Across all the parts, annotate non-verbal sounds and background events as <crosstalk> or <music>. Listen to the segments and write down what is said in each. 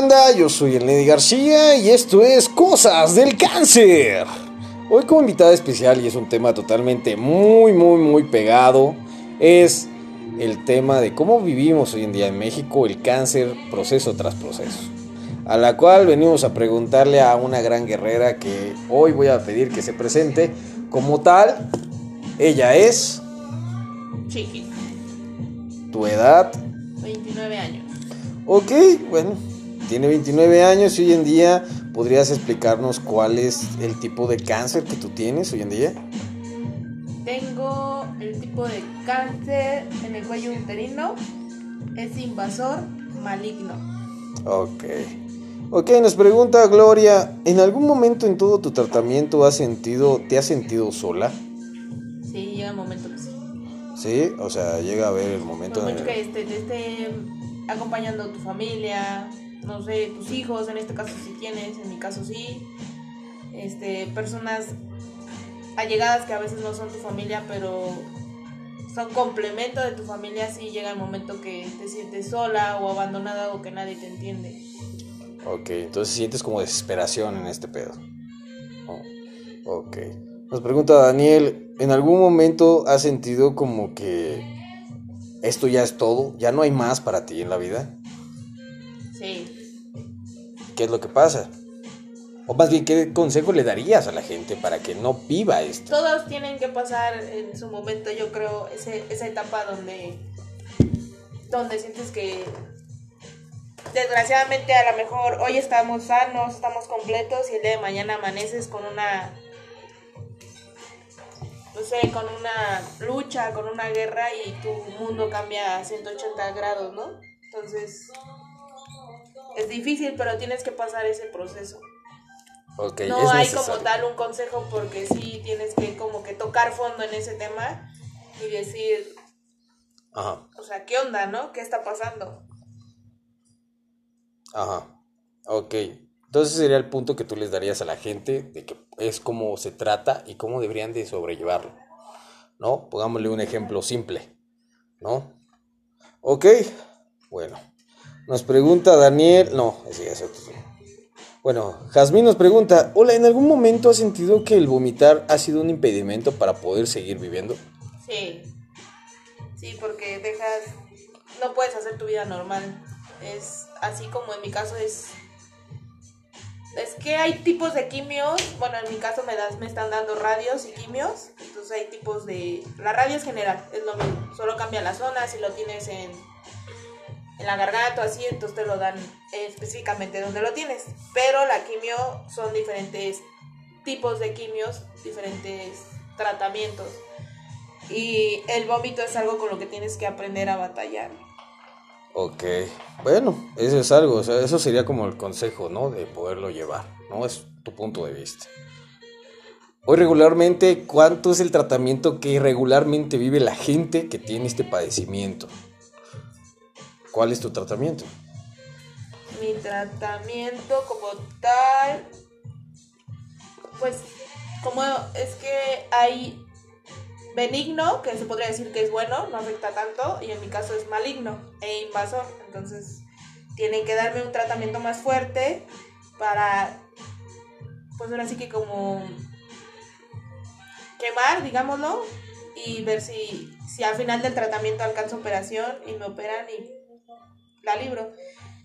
banda? Yo soy el Lady García y esto es Cosas del Cáncer. Hoy como invitada especial y es un tema totalmente muy, muy, muy pegado, es el tema de cómo vivimos hoy en día en México el cáncer proceso tras proceso. A la cual venimos a preguntarle a una gran guerrera que hoy voy a pedir que se presente como tal. Ella es... Chiqui, Tu edad, 29 años. Ok, bueno, tiene 29 años y hoy en día podrías explicarnos cuál es el tipo de cáncer que tú tienes hoy en día. Tengo el tipo de cáncer en el cuello uterino. Es invasor maligno. Ok. Ok, nos pregunta Gloria, ¿en algún momento en todo tu tratamiento has sentido, te has sentido sola? Sí, llega el momento que sí. Sí, o sea, llega a ver el momento el... que esté, te esté acompañando tu familia, no sé, tus hijos, en este caso sí tienes, en mi caso sí. Este, personas allegadas que a veces no son tu familia, pero son complemento de tu familia, sí llega el momento que te sientes sola o abandonada o que nadie te entiende. Ok, entonces sientes como desesperación en este pedo. Oh, ok. Nos pregunta Daniel, ¿en algún momento has sentido como que esto ya es todo? ¿Ya no hay más para ti en la vida? ¿Qué es lo que pasa? O más bien, ¿qué consejo le darías a la gente para que no viva esto? Todos tienen que pasar en su momento, yo creo, ese, esa etapa donde, donde sientes que desgraciadamente a lo mejor hoy estamos sanos, estamos completos y el día de mañana amaneces con una, no sé, con una lucha, con una guerra y tu mundo cambia a 180 grados, ¿no? Entonces, es difícil, pero tienes que pasar ese proceso. Ok, No hay necesario. como tal un consejo porque sí tienes que como que tocar fondo en ese tema y decir, Ajá, o sea, ¿qué onda, no? ¿Qué está pasando? ajá. Ok. Entonces sería el punto que tú les darías a la gente de que es cómo se trata y cómo deberían de sobrellevarlo. ¿No? Pongámosle un ejemplo simple. ¿No? Ok. Bueno. Nos pregunta Daniel. No, ese es otro. Bueno, Jazmín nos pregunta, hola, ¿en algún momento has sentido que el vomitar ha sido un impedimento para poder seguir viviendo? Sí. Sí, porque dejas, no puedes hacer tu vida normal. Es así como en mi caso es... Es que hay tipos de quimios, bueno, en mi caso me, das, me están dando radios y quimios, entonces hay tipos de... La radio es general, es lo mismo, solo cambia la zona, si lo tienes en, en la garganta o así, entonces te lo dan específicamente donde lo tienes. Pero la quimio son diferentes tipos de quimios, diferentes tratamientos. Y el vómito es algo con lo que tienes que aprender a batallar. Ok, bueno, eso es algo, eso sería como el consejo, ¿no? De poderlo llevar, ¿no? Es tu punto de vista. Hoy regularmente, ¿cuánto es el tratamiento que regularmente vive la gente que tiene este padecimiento? ¿Cuál es tu tratamiento? Mi tratamiento como tal, pues como es que hay benigno, que se podría decir que es bueno, no afecta tanto, y en mi caso es maligno e invasor. Entonces tienen que darme un tratamiento más fuerte para, pues ahora sí que como quemar, digámoslo, y ver si, si al final del tratamiento alcanzo operación y me operan y la libro.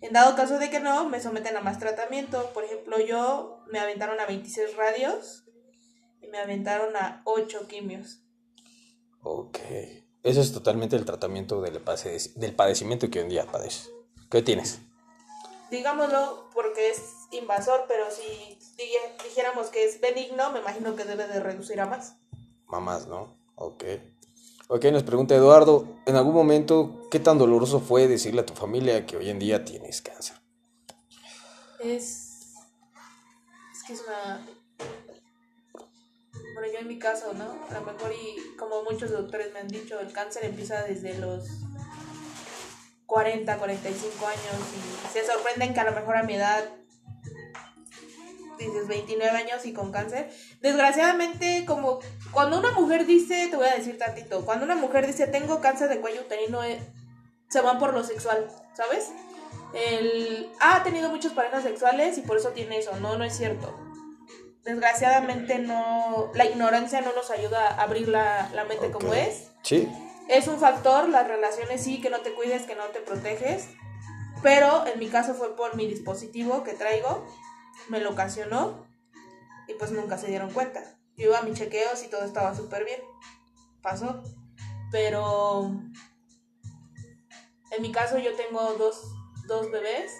En dado caso de que no, me someten a más tratamiento. Por ejemplo, yo me aventaron a 26 radios y me aventaron a 8 quimios. Ok, eso es totalmente el tratamiento del, padec- del padecimiento que hoy en día padeces. ¿Qué tienes? Digámoslo porque es invasor, pero si dijéramos que es benigno, me imagino que debe de reducir a más. Mamás, ¿no? Ok. Ok, nos pregunta Eduardo, ¿en algún momento qué tan doloroso fue decirle a tu familia que hoy en día tienes cáncer? Es. Es que es una. Bueno, yo en mi caso, ¿no? A lo mejor, y como muchos doctores me han dicho, el cáncer empieza desde los 40, 45 años y se sorprenden que a lo mejor a mi edad dices 29 años y con cáncer. Desgraciadamente, como cuando una mujer dice, te voy a decir tantito, cuando una mujer dice tengo cáncer de cuello uterino, eh, se van por lo sexual, ¿sabes? el, ah, ha tenido muchas parejas sexuales y por eso tiene eso. No, no es cierto. Desgraciadamente no, la ignorancia no nos ayuda a abrir la, mente como es. Sí. Es un factor, las relaciones sí, que no te cuides, que no te proteges. Pero en mi caso fue por mi dispositivo que traigo, me lo ocasionó y pues nunca se dieron cuenta. Yo iba a mis chequeos y todo estaba súper bien. Pasó. Pero en mi caso yo tengo dos, dos bebés.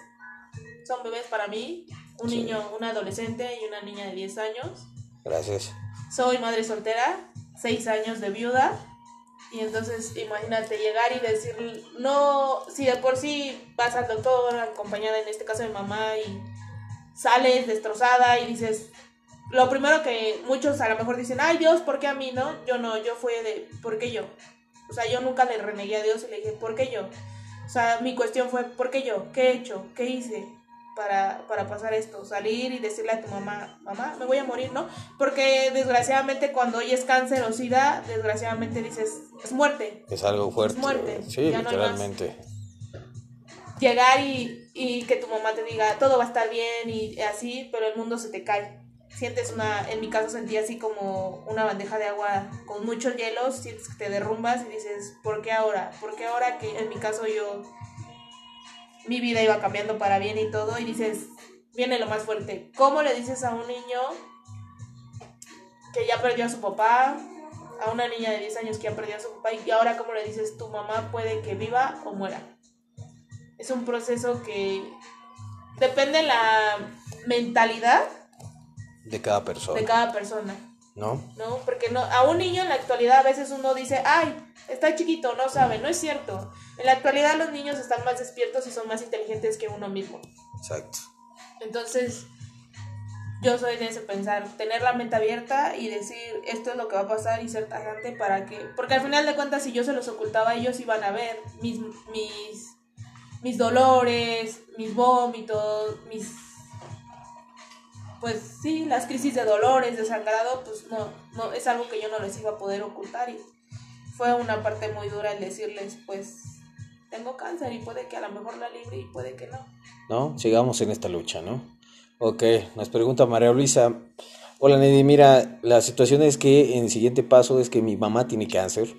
Son bebés para mí. Un niño, un adolescente y una niña de 10 años. Gracias. Soy madre soltera, 6 años de viuda. Y entonces imagínate llegar y decir, no, si de por sí vas al doctor acompañada en este caso de mamá y sales destrozada y dices, lo primero que muchos a lo mejor dicen, ay Dios, ¿por qué a mí no? Yo no, yo fue de, ¿por qué yo? O sea, yo nunca le renegué a Dios y le dije, ¿por qué yo? O sea, mi cuestión fue, ¿por qué yo? ¿Qué he hecho? ¿Qué hice? Para, para, pasar esto, salir y decirle a tu mamá, mamá, me voy a morir, ¿no? Porque desgraciadamente cuando oyes cáncer o sida, desgraciadamente dices, es muerte. Es algo fuerte. Es muerte. Sí, literalmente. Llegar y, que tu mamá te diga, todo va a estar bien y así, pero el mundo se te cae sientes una, en mi caso sentí así como una bandeja de agua con muchos hielos, sientes que te derrumbas y dices, ¿por qué ahora? ¿Por qué ahora que en mi caso yo, mi vida iba cambiando para bien y todo? Y dices, viene lo más fuerte, ¿cómo le dices a un niño que ya perdió a su papá? A una niña de 10 años que ya perdió a su papá y ahora cómo le dices, tu mamá puede que viva o muera. Es un proceso que depende la mentalidad de cada persona. De cada persona. ¿No? No, porque no, a un niño en la actualidad a veces uno dice, ay, está chiquito, no sabe, no es cierto. En la actualidad los niños están más despiertos y son más inteligentes que uno mismo. Exacto. Entonces, yo soy de ese pensar, tener la mente abierta y decir esto es lo que va a pasar y ser tajante para que, porque al final de cuentas si yo se los ocultaba ellos iban a ver mis, mis, mis dolores, mis vómitos, mis pues sí, las crisis de dolores, de sangrado, pues no, no, es algo que yo no les iba a poder ocultar y fue una parte muy dura el decirles, pues tengo cáncer y puede que a lo mejor la libre y puede que no. No, sigamos en esta lucha, ¿no? Ok, nos pregunta María Luisa. Hola Neddy, mira, la situación es que en el siguiente paso es que mi mamá tiene cáncer,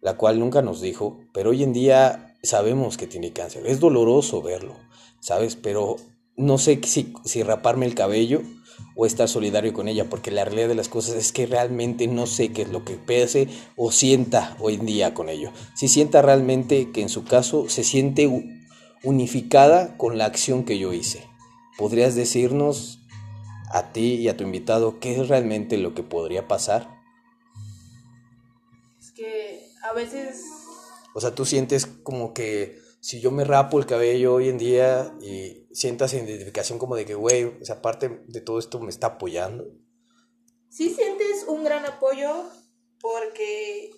la cual nunca nos dijo, pero hoy en día sabemos que tiene cáncer. Es doloroso verlo, ¿sabes? Pero no sé si, si raparme el cabello o estar solidario con ella, porque la realidad de las cosas es que realmente no sé qué es lo que pese o sienta hoy en día con ello. Si sienta realmente que en su caso se siente unificada con la acción que yo hice. ¿Podrías decirnos a ti y a tu invitado qué es realmente lo que podría pasar? Es que a veces... O sea, tú sientes como que si yo me rapo el cabello hoy en día y sientas identificación como de que, güey, esa parte de todo esto me está apoyando. Sí sientes un gran apoyo porque,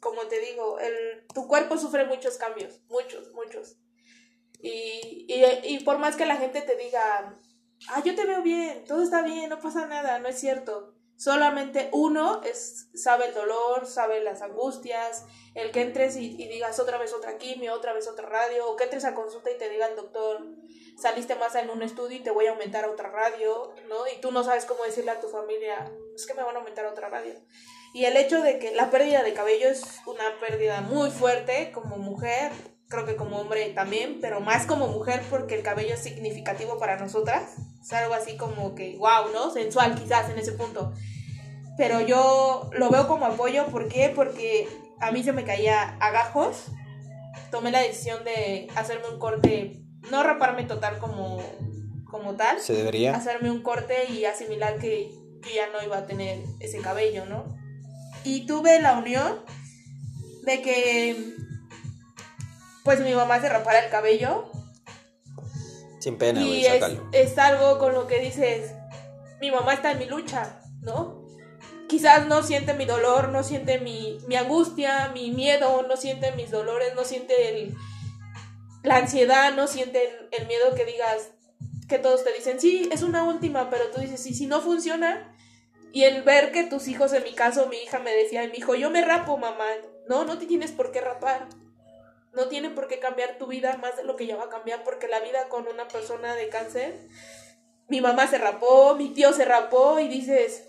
como te digo, el, tu cuerpo sufre muchos cambios, muchos, muchos. Y, y, y por más que la gente te diga, ah, yo te veo bien, todo está bien, no pasa nada, no es cierto. Solamente uno es, sabe el dolor, sabe las angustias, el que entres y, digas otra vez otra quimio, otra vez otra radio, o que entres a consulta y te digan, doctor, saliste más en un estudio y te voy a aumentar otra radio, ¿no? Y tú no sabes cómo decirle a tu familia, es que me van a aumentar otra radio. Y el hecho de que la pérdida de cabello es una pérdida muy fuerte como mujer, creo que como hombre también, pero más como mujer porque el cabello es significativo para nosotras. Es algo así como que, wow, ¿no? Sensual quizás en ese punto. Pero yo lo veo como apoyo, ¿por qué? Porque a mí se me caía agajos. Tomé la decisión de hacerme un corte, no raparme total como, como tal. Se debería. Hacerme un corte y asimilar que, que ya no iba a tener ese cabello, ¿no? Y tuve la unión de que pues mi mamá se rapara el cabello. Sin pena, Y es, es, algo con lo que dices, mi mamá está en mi lucha, ¿no? Quizás no siente mi dolor, no siente mi, mi angustia, mi miedo, no siente mis dolores, no siente el, la ansiedad, no siente el, miedo que digas, que todos te dicen, sí, es una última, pero tú dices, sí, si no funciona, y el ver que tus hijos, en mi caso, mi hija me decía, mi hijo, yo me rapo, mamá, no, no te tienes por qué rapar no tiene por qué cambiar tu vida más de lo que ya va a cambiar, porque la vida con una persona de cáncer, mi mamá se rapó, mi tío se rapó y dices,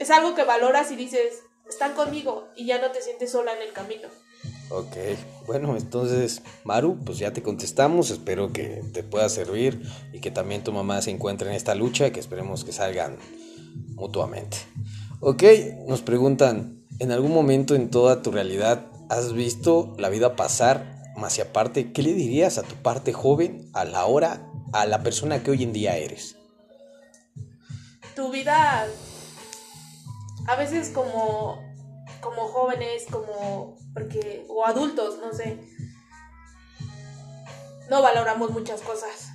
es algo que valoras y dices, están conmigo y ya no te sientes sola en el camino. Ok, bueno, entonces, Maru, pues ya te contestamos, espero que te pueda servir y que también tu mamá se encuentre en esta lucha, que esperemos que salgan mutuamente. Ok, nos preguntan, ¿en algún momento en toda tu realidad has visto la vida pasar? Más y aparte, ¿qué le dirías a tu parte joven a la hora, a la persona que hoy en día eres? Tu vida, a veces como, como jóvenes, como, porque, o adultos, no sé, no valoramos muchas cosas.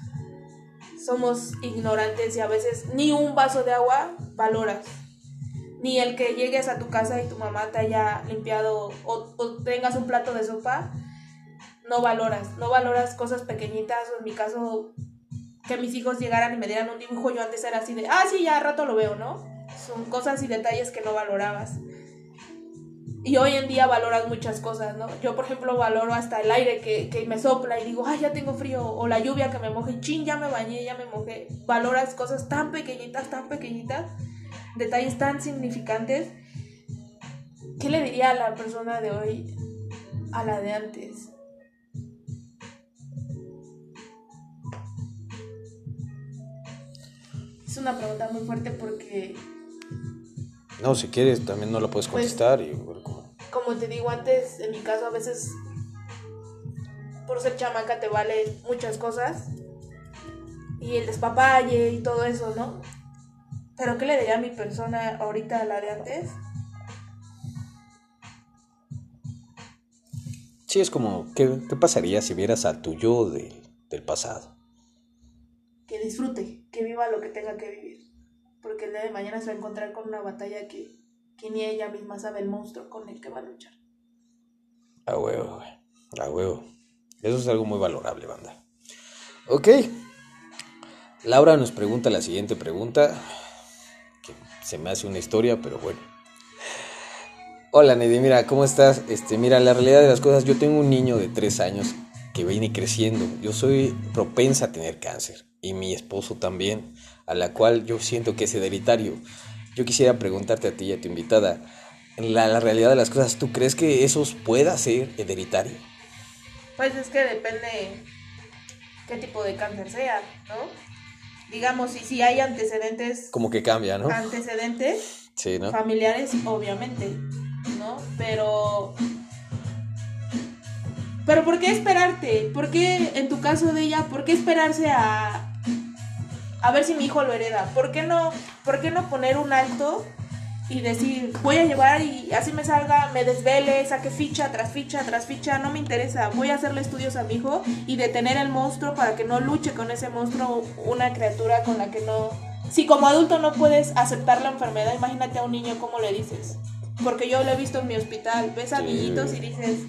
Somos ignorantes y a veces ni un vaso de agua valoras ni el que llegues a tu casa y tu mamá te haya limpiado o, tengas un plato de sopa, no valoras, no valoras cosas pequeñitas o en mi caso que mis hijos llegaran y me dieran un dibujo, yo antes era así de, ah, sí, ya rato lo veo, ¿no? Son cosas y detalles que no valorabas. Y hoy en día valoras muchas cosas, ¿no? Yo, por ejemplo, valoro hasta el aire que, que me sopla y digo, ay, ya tengo frío, o la lluvia que me moje, chin, ya me bañé, ya me mojé. Valoras cosas tan pequeñitas, tan pequeñitas, detalles tan significantes, ¿qué le diría a la persona de hoy a la de antes? Es una pregunta muy fuerte porque... No, si quieres, también no lo puedes pues, contestar. y, como te digo antes, en mi caso a veces por ser chamaca te vale muchas cosas y el despapalle y todo eso, ¿no? Pero ¿qué le diría a mi persona ahorita a la de antes? Sí, es como, ¿qué, pasaría si vieras a tu yo del pasado? Que disfrute, que viva lo que tenga que vivir. Porque el día de mañana se va a encontrar con una batalla que, que ni ella misma sabe el monstruo con el que va a luchar. A huevo, a huevo. Eso es algo muy valorable, banda. Ok. Laura nos pregunta la siguiente pregunta se me hace una historia, pero bueno. Hola Nedi, mira, ¿cómo estás? Este, mira, la realidad de las cosas, yo tengo un niño de tres años que viene creciendo. Yo soy propensa a tener cáncer y mi esposo también, a la cual yo siento que es hereditario. Yo quisiera preguntarte a ti y a tu invitada, la, la realidad de las cosas, ¿tú crees que eso pueda ser hereditario? Pues es que depende qué tipo de cáncer sea, ¿no? Digamos, y si hay antecedentes. Como que cambia, ¿no? Antecedentes. Familiares, obviamente, ¿no? Pero. Pero ¿por qué esperarte? ¿Por qué, en tu caso de ella, por qué esperarse a. a ver si mi hijo lo hereda? ¿Por qué no, por qué no poner un alto y decir, voy a llevar y así me salga, me desvele, saque ficha tras ficha tras ficha, no me interesa, voy a hacerle estudios a mi hijo y detener el monstruo para que no luche con ese monstruo una criatura con la que no... Si como adulto no puedes aceptar la enfermedad, imagínate a un niño cómo le dices. Porque yo lo he visto en mi hospital, ves a niñitos y dices,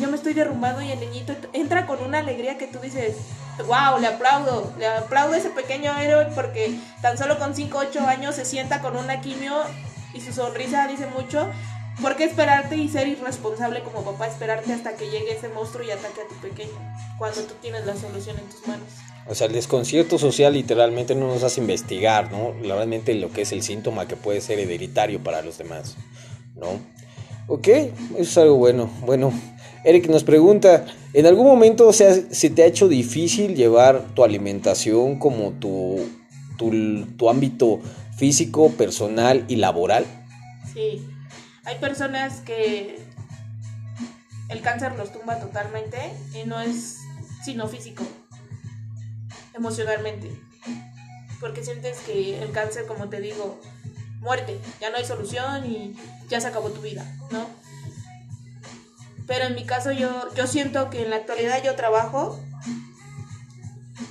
yo me estoy derrumbando y el niñito entra con una alegría que tú dices, wow, le aplaudo, le aplaudo a ese pequeño héroe porque tan solo con 5 o 8 años se sienta con una quimio y su sonrisa dice mucho. ¿Por qué esperarte y ser irresponsable como papá, esperarte hasta que llegue ese monstruo y ataque a tu pequeño, cuando tú tienes la solución en tus manos? O sea, el desconcierto social literalmente no nos hace investigar, ¿no? Realmente lo que es el síntoma que puede ser hereditario para los demás, ¿no? Ok, eso es algo bueno. Bueno, Eric nos pregunta, ¿en algún momento o sea, se te ha hecho difícil llevar tu alimentación como tu, tu, ámbito físico, personal y laboral? Sí, hay personas que el cáncer los tumba totalmente y no es sino físico, emocionalmente. Porque sientes que el cáncer, como te digo, muerte, ya no hay solución y ya se acabó tu vida, ¿no? Pero en mi caso yo, yo siento que en la actualidad yo trabajo.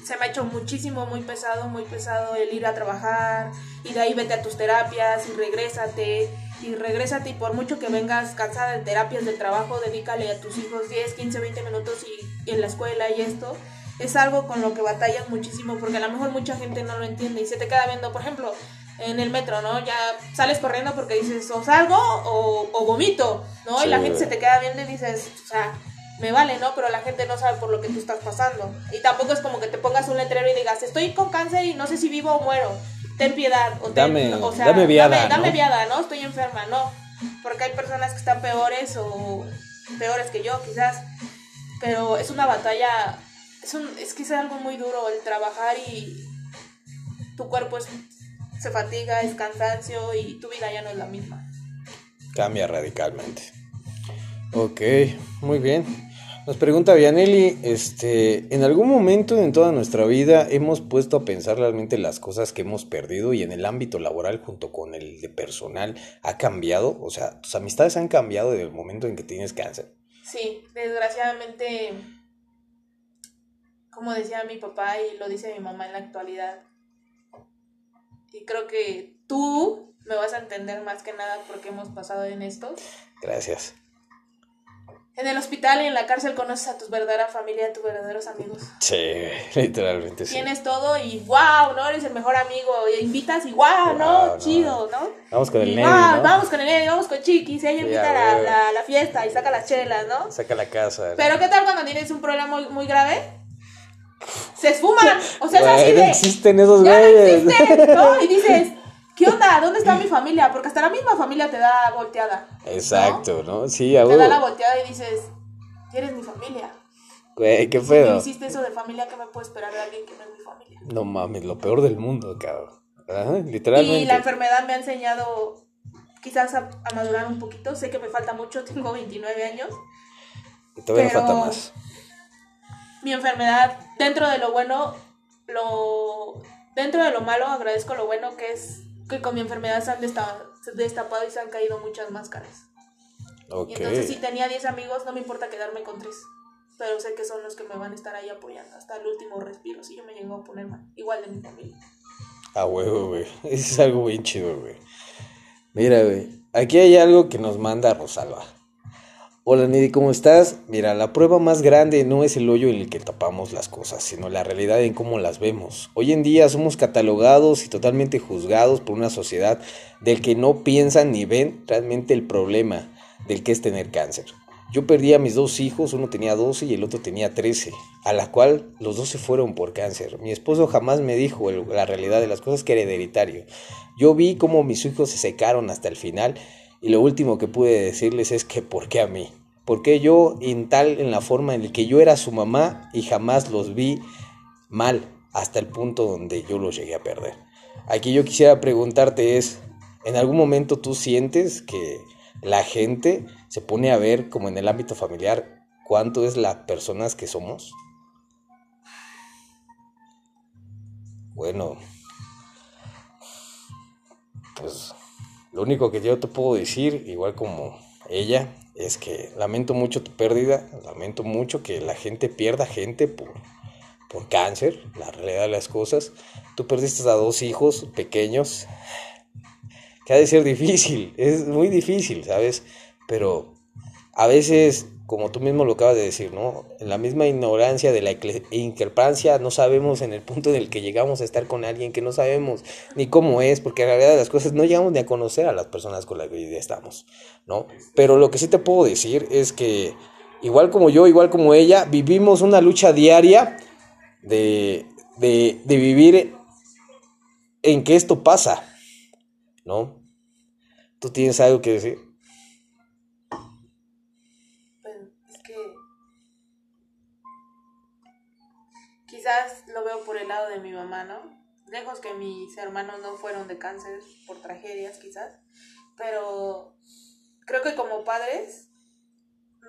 Se me ha hecho muchísimo, muy pesado, muy pesado el ir a trabajar. Y de ahí vete a tus terapias y regrésate. Y regrésate y por mucho que vengas cansada de terapias del trabajo, dedícale a tus hijos 10, 15, 20 minutos y en la escuela y esto. Es algo con lo que batallas muchísimo porque a lo mejor mucha gente no lo entiende y se te queda viendo, por ejemplo, en el metro, ¿no? Ya sales corriendo porque dices o salgo o, vomito, ¿no? Y la gente se te queda viendo y dices, o sea, me vale, ¿no? Pero la gente no sabe por lo que tú estás pasando. Y tampoco es como que te pongas un letrero y digas, estoy con cáncer y no sé si vivo o muero. Ten piedad. O Dame- o sea, dame viada, Dame, dame ¿no? viada, ¿no? Estoy enferma, no. Porque hay personas que están peores o peores que yo, quizás. Pero es una batalla. Es, un, es que es algo muy duro el trabajar y tu cuerpo es- se fatiga, es cansancio y tu vida ya no es la misma. Cambia radicalmente. Ok, muy bien. Nos pregunta Vianelli, este, ¿en algún momento en toda nuestra vida hemos puesto a pensar realmente las cosas que hemos perdido y en el ámbito laboral junto con el de personal ha cambiado? O sea, ¿tus amistades han cambiado desde el momento en que tienes cáncer? Sí, desgraciadamente, como decía mi papá y lo dice mi mamá en la actualidad, y creo que tú me vas a entender más que nada porque hemos pasado en esto. Gracias. En el hospital y en la cárcel conoces a tu verdadera familia, a tus verdaderos amigos. Sí, <laughs> literalmente sí. Tienes todo y wow, ¿no? Eres el mejor amigo. Y invitas y wow, ¿no? Wow, no. Chido, ¿no? Vamos con el Nelly, "Wow, ¿no? Vamos con el Nelly, vamos con Chiquis. Ella Sí, invita a a la, huevo. la, la fiesta y saca las chelas, ¿no? Saca la casa. Pero ¿qué tal cuando tienes un problema muy, muy grave? Se esfuman. O sea, es así no de. existen esos ya no güeyes. existen, ¿no? <laughs> Y dices, ¿qué onda? ¿Dónde está mi familia? Porque hasta la misma familia te da volteada. ¿no? Exacto, ¿no? Sí, Te da la volteada y dices, eres mi familia. Güey, qué Si pedo. me hiciste eso de familia, ¿qué me puedo esperar de alguien que no es mi familia? No mames, lo peor del mundo, cabrón. Ajá, literalmente. Y la enfermedad me ha enseñado quizás a, a madurar un poquito. Sé que me falta mucho, <laughs> tengo 29 años. Y todavía pero- nos falta más. Mi enfermedad, dentro de lo bueno, lo dentro de lo malo, agradezco lo bueno que es que con mi enfermedad se han desta- destapado y se han caído muchas máscaras. Ok. Y entonces si tenía 10 amigos, no me importa quedarme con 3. Pero sé que son los que me van a estar ahí apoyando hasta el último respiro. Si yo me llego a poner mal, igual de mi familia. A huevo, güey. <laughs> Eso es algo bien chido, güey. Mira, güey. Aquí hay algo que nos manda Rosalba. Hola, Nidi, ¿cómo estás? Mira, la prueba más grande no es el hoyo en el que tapamos las cosas, sino la realidad en cómo las vemos. Hoy en día somos catalogados y totalmente juzgados por una sociedad del que no piensan ni ven realmente el problema del que es tener cáncer. Yo perdí a mis dos hijos, uno tenía 12 y el otro tenía 13, a la cual los dos se fueron por cáncer. Mi esposo jamás me dijo la realidad de las cosas que era hereditario. Yo vi cómo mis hijos se secaron hasta el final y lo último que pude decirles es que ¿por qué a mí? ¿Por qué yo en tal en la forma en la que yo era su mamá y jamás los vi mal hasta el punto donde yo los llegué a perder? Aquí yo quisiera preguntarte es, ¿en algún momento tú sientes que la gente se pone a ver como en el ámbito familiar cuánto es las personas que somos? Bueno, pues lo único que yo te puedo decir, igual como ella, es que lamento mucho tu pérdida, lamento mucho que la gente pierda gente por, por cáncer, la realidad de las cosas. Tú perdiste a dos hijos pequeños, que ha de ser difícil, es muy difícil, ¿sabes? Pero a veces, como tú mismo lo acabas de decir, ¿no? En la misma ignorancia de la increpancia, no sabemos en el punto en el que llegamos a estar con alguien que no sabemos ni cómo es, porque en realidad las cosas no llegamos ni a conocer a las personas con las que estamos, ¿no? Pero lo que sí te puedo decir es que, igual como yo, igual como ella, vivimos una lucha diaria de, de, de vivir en que esto pasa, ¿no? ¿Tú tienes algo que decir? Quizás lo veo por el lado de mi mamá, ¿no? Lejos que mis hermanos no fueron de cáncer por tragedias quizás, pero creo que como padres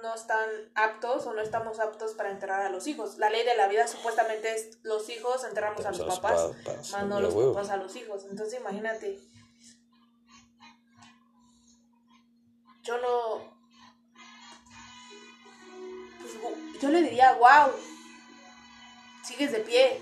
no están aptos o no estamos aptos para enterrar a los hijos. La ley de la vida supuestamente es los hijos enterramos a los papás, papás, más no los huevo. papás a los hijos. Entonces imagínate, yo no, pues, yo le diría, wow, sigues de pie.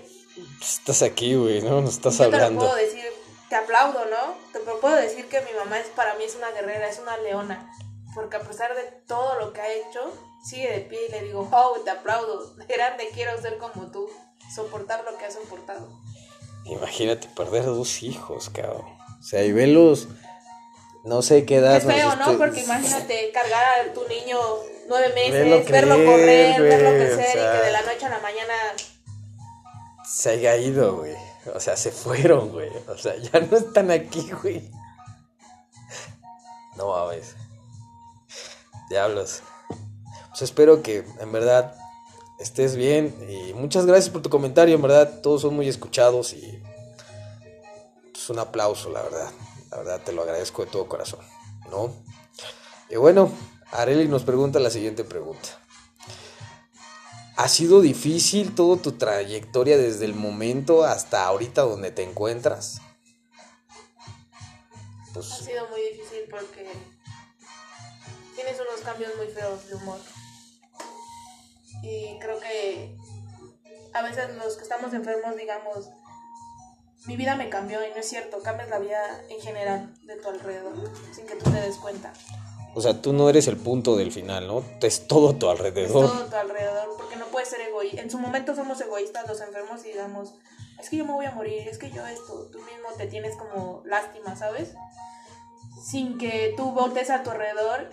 Estás aquí, güey, ¿no? Nos estás yo te lo hablando. puedo decir, te aplaudo, ¿no? Te puedo decir que mi mamá es para mí es una guerrera, es una leona. Porque a pesar de todo lo que ha hecho, sigue de pie y le digo, wow, te aplaudo. Grande quiero ser como tú. Soportar lo que has soportado. Imagínate perder dos hijos, cabrón. O sea, y velos no sé qué edad. Es feo, ¿no? Porque imagínate cargar a tu niño nueve meses, verlo, correr, verlo crecer y que de la noche a la mañana se haya ido, güey. O sea, se fueron, güey. O sea, ya no están aquí, güey. No mames. Diablos. Pues espero que en verdad estés bien y muchas gracias por tu comentario, en verdad. Todos son muy escuchados y pues un aplauso, la verdad. La verdad te lo agradezco de todo corazón, ¿no? Y bueno, Areli nos pregunta la siguiente pregunta. ¿Ha sido difícil toda tu trayectoria desde el momento hasta ahorita donde te encuentras? Pues, ha sido muy difícil porque tienes unos cambios muy feos de humor. Y creo que a veces los que estamos enfermos, digamos, mi vida me cambió y no es cierto, cambias la vida en general de tu alrededor sin que tú te des cuenta. O sea, tú no eres el punto del final, ¿no? Es todo tu alrededor. Es todo tu alrededor, porque no puedes ser egoísta. En su momento somos egoístas los enfermos y digamos, es que yo me voy a morir, es que yo esto, tú mismo te tienes como lástima, ¿sabes? Sin que tú voltees a tu alrededor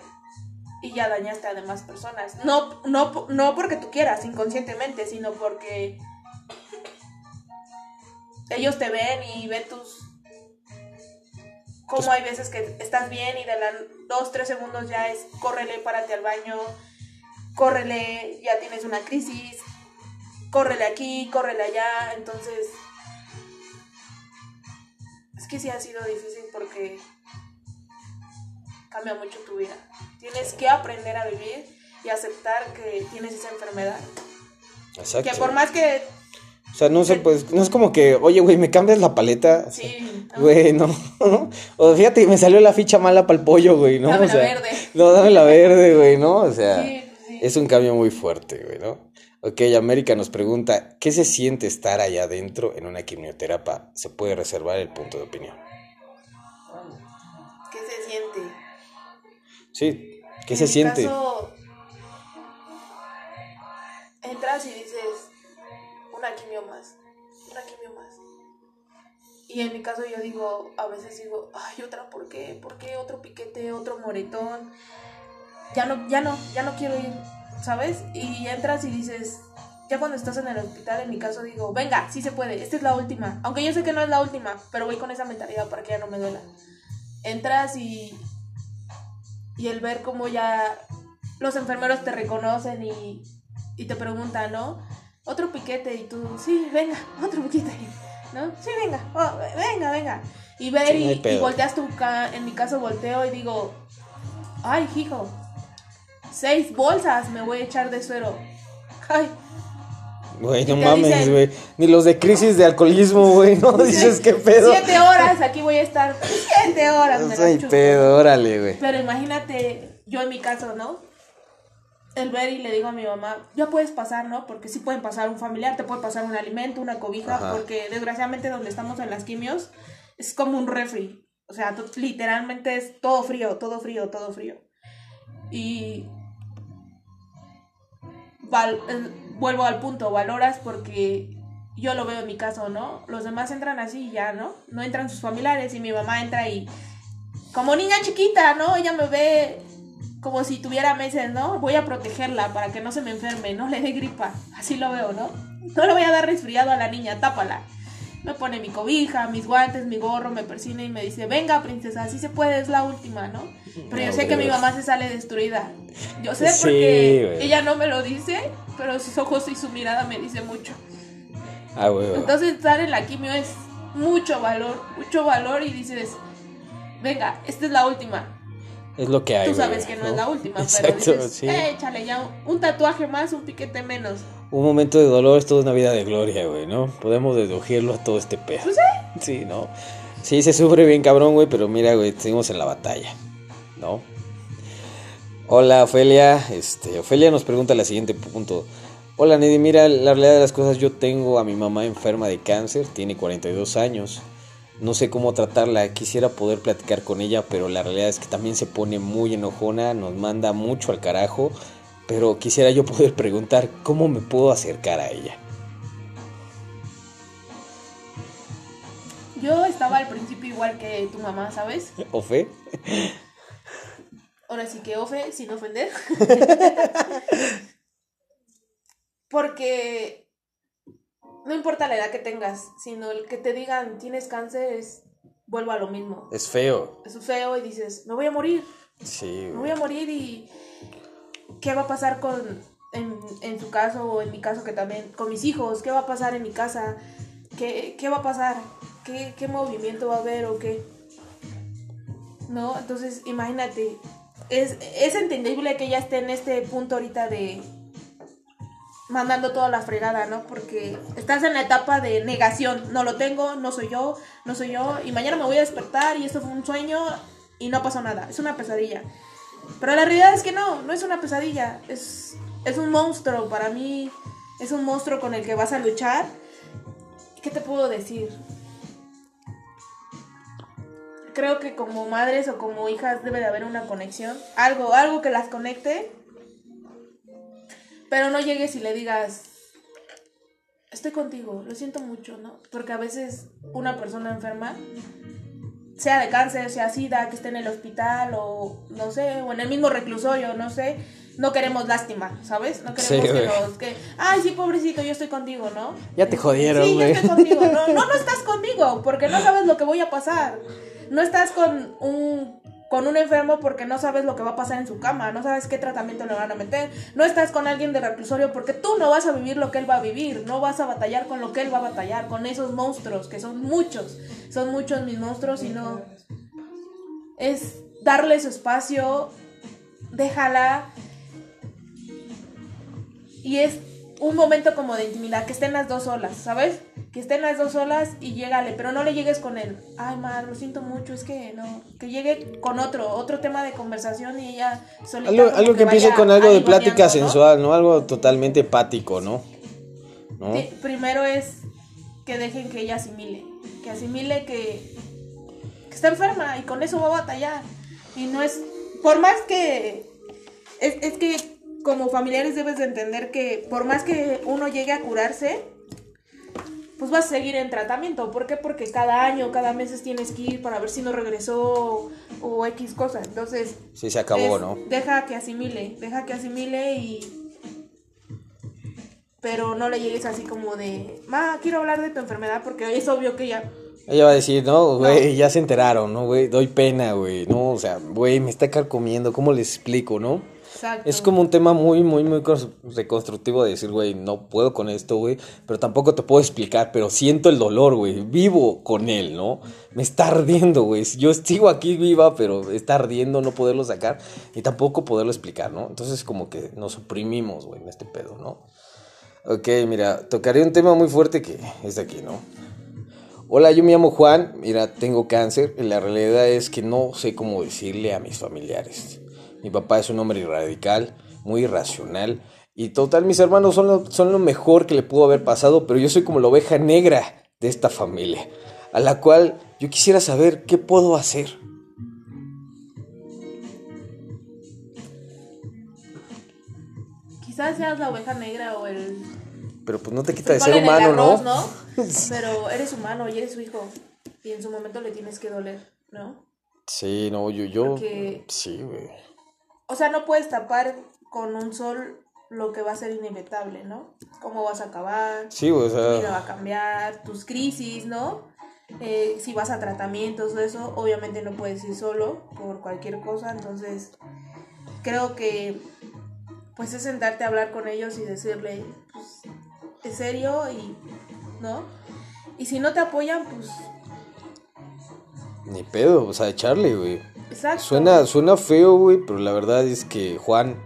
y ya dañaste a demás personas. No, no, no porque tú quieras, inconscientemente, sino porque ellos te ven y ven tus como hay veces que estás bien y de la dos, tres segundos ya es córrele, párate al baño, córrele, ya tienes una crisis, córrele aquí, córrele allá, entonces es que sí ha sido difícil porque cambia mucho tu vida. Tienes que aprender a vivir y aceptar que tienes esa enfermedad. Exacto. Que por más que o sea, no sé, pues, no es como que, oye, güey, ¿me cambias la paleta? Sí. Güey, no. o fíjate, me salió la ficha mala para el pollo, güey, ¿no? Dame o sea, la verde. No, dame la verde, güey, ¿no? O sea, es un cambio muy fuerte, güey, ¿no? Ok, América nos pregunta, ¿qué se siente estar allá adentro en una quimioterapia? Se puede reservar el punto de opinión. ¿Qué se siente? Sí, ¿qué se siente? Caso, entras y dices, una quimio más, una quimio más. Y en mi caso yo digo, a veces digo, ay, otra, ¿por qué? ¿Por qué otro piquete, otro moretón? Ya no, ya no, ya no quiero ir, ¿sabes? Y entras y dices, ya cuando estás en el hospital, en mi caso digo, venga, sí se puede, esta es la última. Aunque yo sé que no es la última, pero voy con esa mentalidad para que ya no me duela. Entras y, y el ver cómo ya los enfermeros te reconocen y, y te preguntan, ¿no? Otro piquete y tú, sí, venga, <laughs> otro piquete, ¿no? Sí, venga, oh, venga, venga. Y ver y, volteas tu, en mi caso volteo y digo, ay, hijo, seis bolsas me voy a echar de suero. Ay. Güey, no mames, güey. Ni los de crisis de alcoholismo, güey, no <laughs> dices qué pedo. Siete horas, aquí voy a estar. <laughs> Siete horas, me Soy pedo, órale, güey. Pero imagínate, yo en mi caso, ¿no? El ver y le digo a mi mamá, ya puedes pasar, ¿no? Porque sí pueden pasar un familiar, te puede pasar un alimento, una cobija, porque desgraciadamente donde estamos en las quimios es como un refri. O sea, literalmente es todo frío, todo frío, todo frío. Y vuelvo al punto, valoras porque yo lo veo en mi caso, ¿no? Los demás entran así y ya, ¿no? No entran sus familiares y mi mamá entra y como niña chiquita, ¿no? Ella me ve como si tuviera meses, ¿no? Voy a protegerla para que no se me enferme, no le dé gripa. Así lo veo, ¿no? No le voy a dar resfriado a la niña, tápala. Me pone mi cobija, mis guantes, mi gorro, me persina y me dice, venga princesa, así se puede, es la última, ¿no? Pero yo sé que mi mamá se sale destruida. Yo sé porque ella no me lo dice, pero sus ojos y su mirada me dice mucho. Ah, güey. Entonces estar en la quimio es mucho valor, mucho valor y dices, venga, esta es la última es lo que hay. Tú sabes que no, es la última, pero dices, sí. eh, échale ya un, tatuaje más, un piquete menos. Un momento de dolor es toda una vida de gloria, güey, ¿no? Podemos deducirlo a todo este pedo. ¿Pues sí? Sí, ¿no? Sí, se sufre bien cabrón, güey, pero mira, güey, seguimos en la batalla, ¿no? Hola, Ofelia. Este, Ofelia nos pregunta el siguiente punto. Hola, Neddy, mira, la realidad de las cosas, yo tengo a mi mamá enferma de cáncer, tiene 42 años no sé cómo tratarla, quisiera poder platicar con ella, pero la realidad es que también se pone muy enojona, nos manda mucho al carajo, pero quisiera yo poder preguntar cómo me puedo acercar a ella. yo estaba al principio igual que tu mamá, ¿sabes? ¿Ofe? Ahora sí que Ofe, sin ofender. <laughs> Porque no importa la edad que tengas, sino el que te digan tienes cáncer es vuelvo a lo mismo. Es feo. Es feo y dices, me voy a morir. Sí. Me voy a morir y ¿qué va a pasar con en, en su caso o en mi caso que también con mis hijos? ¿Qué va a pasar en mi casa? ¿Qué, qué va a pasar? ¿Qué, ¿Qué movimiento va a haber o qué? ¿No? Entonces, imagínate, es, es entendible que ella esté en este punto ahorita de mandando toda la fregada, ¿no? Porque estás en la etapa de negación, no lo tengo, no soy yo, no soy yo, y mañana me voy a despertar y esto fue un sueño y no pasó nada, es una pesadilla. Pero la realidad es que no, no es una pesadilla, es, es un monstruo, para mí es un monstruo con el que vas a luchar. ¿Qué te puedo decir? Creo que como madres o como hijas debe de haber una conexión, algo, algo que las conecte pero no llegues y le digas, estoy contigo, lo siento mucho, ¿no? Porque a veces una persona enferma, sea de cáncer, sea sida, que esté en el hospital o no sé, o en el mismo reclusorio, no sé, no queremos lástima, ¿sabes? No queremos Sí, que nos, que, ay, sí, pobrecito, yo estoy contigo, ¿no? Ya te jodieron, Sí, yo estoy contigo. No, <laughs> no, no estás conmigo porque no sabes lo que voy a pasar. No estás con un con un enfermo porque no sabes lo que va a pasar en su cama, no sabes qué tratamiento le van a meter, no estás con alguien de reclusorio porque tú no vas a vivir lo que él va a vivir, no vas a batallar con lo que él va a batallar, con esos monstruos, que son muchos, son muchos mis monstruos y no... Es darle su espacio, déjala, y es un momento como de intimidad, que estén las dos solas, ¿sabes? Que estén las dos solas y llégale, pero no le llegues con él. Ay, madre, lo siento mucho, es que no. Que llegue con otro, otro tema de conversación y ella solita. Algo, que empiece con algo de plática ¿no? sensual, ¿no? Algo totalmente hepático, ¿no? ¿No? Sí, primero es que dejen que ella asimile. Que asimile que, que está enferma y con eso va a batallar. Y no es. Por más que. Es, es que como familiares debes de entender que por más que uno llegue a curarse, pues vas a seguir en tratamiento. ¿Por qué? Porque cada año, cada mes tienes que ir para ver si no regresó o X cosa. Entonces, Sí, se acabó, es- ¿no? Deja que asimile, deja que asimile y... Pero no le llegues así como de, ma, quiero hablar de tu enfermedad porque es obvio que ya... Ella va a decir, no, güey, ya se enteraron, ¿no, güey? Doy pena, güey. No, o sea, güey, me está carcomiendo, ¿cómo les explico, no? Es como un tema muy, muy, muy cons- reconstructivo de decir, güey, no puedo con esto, güey, pero tampoco te puedo explicar, pero siento el dolor, güey, vivo con él, ¿no? Me está ardiendo, güey. Yo sigo aquí viva, pero está ardiendo no poderlo sacar y tampoco poderlo explicar, ¿no? Entonces como que nos oprimimos, güey, en este pedo, ¿no? Ok, mira, tocaré un tema muy fuerte que es de aquí, ¿no? Hola, yo me llamo Juan, mira, tengo cáncer y la realidad es que no sé cómo decirle a mis familiares. Mi papá es un hombre radical, muy irracional y total mis hermanos son lo, son lo mejor que le pudo haber pasado, pero yo soy como la oveja negra de esta familia, a la cual yo quisiera saber qué puedo hacer. Quizás seas la oveja negra o el... Pero pues no te quita de ser humano, arroz, ¿no? ¿no? <laughs> Pero eres humano y eres su hijo. Y en su momento le tienes que doler, ¿no? Sí, no, yo, yo... Porque- Sí, güey. O sea, no puedes tapar con un sol lo que va a ser inevitable, ¿no? Cómo vas a acabar, Sí, o tu vida sea... va a cambiar, tus crisis, ¿no? Eh, si vas a tratamientos, eso, obviamente no puedes ir solo por cualquier cosa, entonces creo que pues es sentarte a hablar con ellos y decirle, pues, es serio y, ¿no? Y si no te apoyan, pues, Ni pedo, o sea, echarle, güey. Suena, suena feo, güey, pero la verdad es que, Juan,